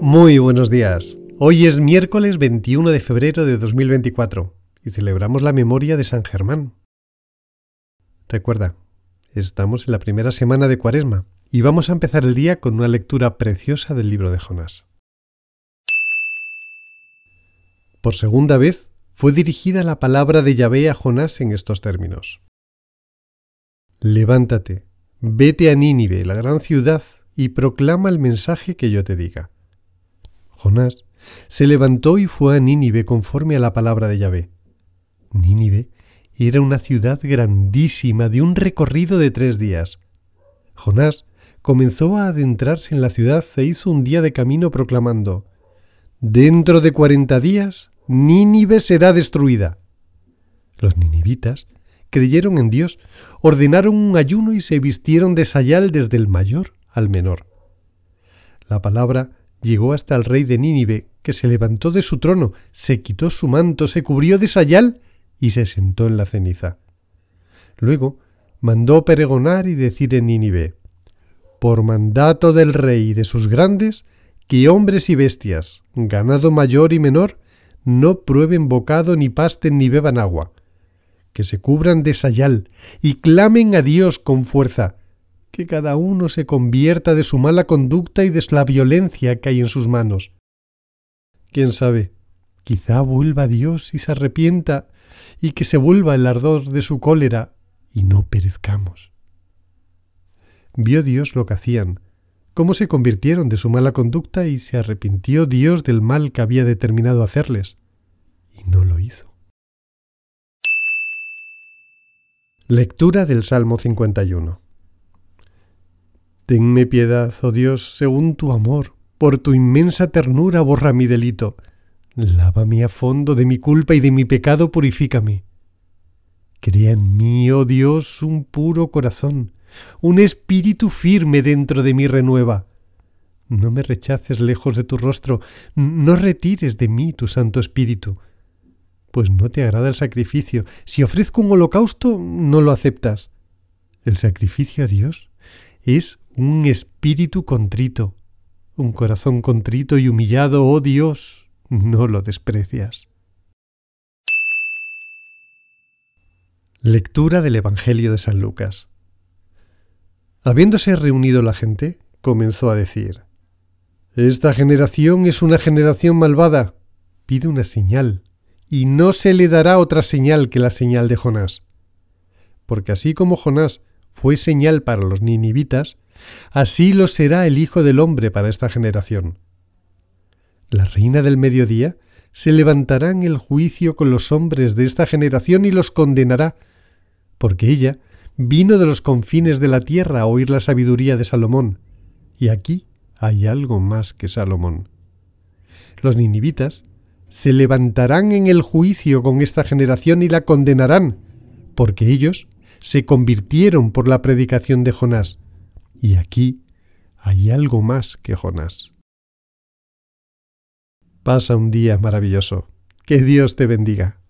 Muy buenos días. Hoy es miércoles 21 de febrero de 2024 y celebramos la memoria de San Germán. Recuerda, estamos en la primera semana de Cuaresma y vamos a empezar el día con una lectura preciosa del libro de Jonás. Por segunda vez fue dirigida la palabra de Yahvé a Jonás en estos términos. Levántate, vete a Nínive, la gran ciudad, y proclama el mensaje que yo te diga. Jonás se levantó y fue a Nínive conforme a la palabra de Yahvé. Nínive era una ciudad grandísima de un recorrido de tres días. Jonás comenzó a adentrarse en la ciudad e hizo un día de camino proclamando Dentro de cuarenta días Nínive será destruida. Los ninivitas creyeron en Dios, ordenaron un ayuno y se vistieron de sayal desde el mayor al menor. La palabra llegó hasta el rey de Nínive, que se levantó de su trono, se quitó su manto, se cubrió de sayal y se sentó en la ceniza. Luego mandó pregonar y decir en Nínive, por mandato del rey y de sus grandes, que hombres y bestias, ganado mayor y menor, no prueben bocado ni pasten ni beban agua, que se cubran de sayal y clamen a Dios con fuerza, que cada uno se convierta de su mala conducta y de la violencia que hay en sus manos. ¿Quién sabe? Quizá vuelva Dios y se arrepienta y que se vuelva el ardor de su cólera y no perezcamos. Vio Dios lo que hacían, cómo se convirtieron de su mala conducta y se arrepintió Dios del mal que había determinado hacerles, y no lo hizo. Lectura del Salmo 51 Tenme piedad, oh Dios, según tu amor, por tu inmensa ternura borra mi delito. Lávame a fondo de mi culpa y de mi pecado purifícame. Crea en mí, oh Dios, un puro corazón, un espíritu firme dentro de mí renueva. No me rechaces lejos de tu rostro, no retires de mí tu Santo Espíritu. Pues no te agrada el sacrificio. Si ofrezco un holocausto, no lo aceptas. El sacrificio a Dios es un espíritu contrito, un corazón contrito y humillado, oh Dios, no lo desprecias. Lectura del Evangelio de San Lucas. Habiéndose reunido la gente, comenzó a decir, Esta generación es una generación malvada. Pide una señal, y no se le dará otra señal que la señal de Jonás. Porque así como Jonás fue señal para los ninivitas, así lo será el Hijo del Hombre para esta generación. La reina del mediodía se levantará en el juicio con los hombres de esta generación y los condenará, porque ella vino de los confines de la tierra a oír la sabiduría de Salomón, y aquí hay algo más que Salomón. Los ninivitas se levantarán en el juicio con esta generación y la condenarán, porque ellos se convirtieron por la predicación de Jonás. Y aquí hay algo más que Jonás. Pasa un día maravilloso. Que Dios te bendiga.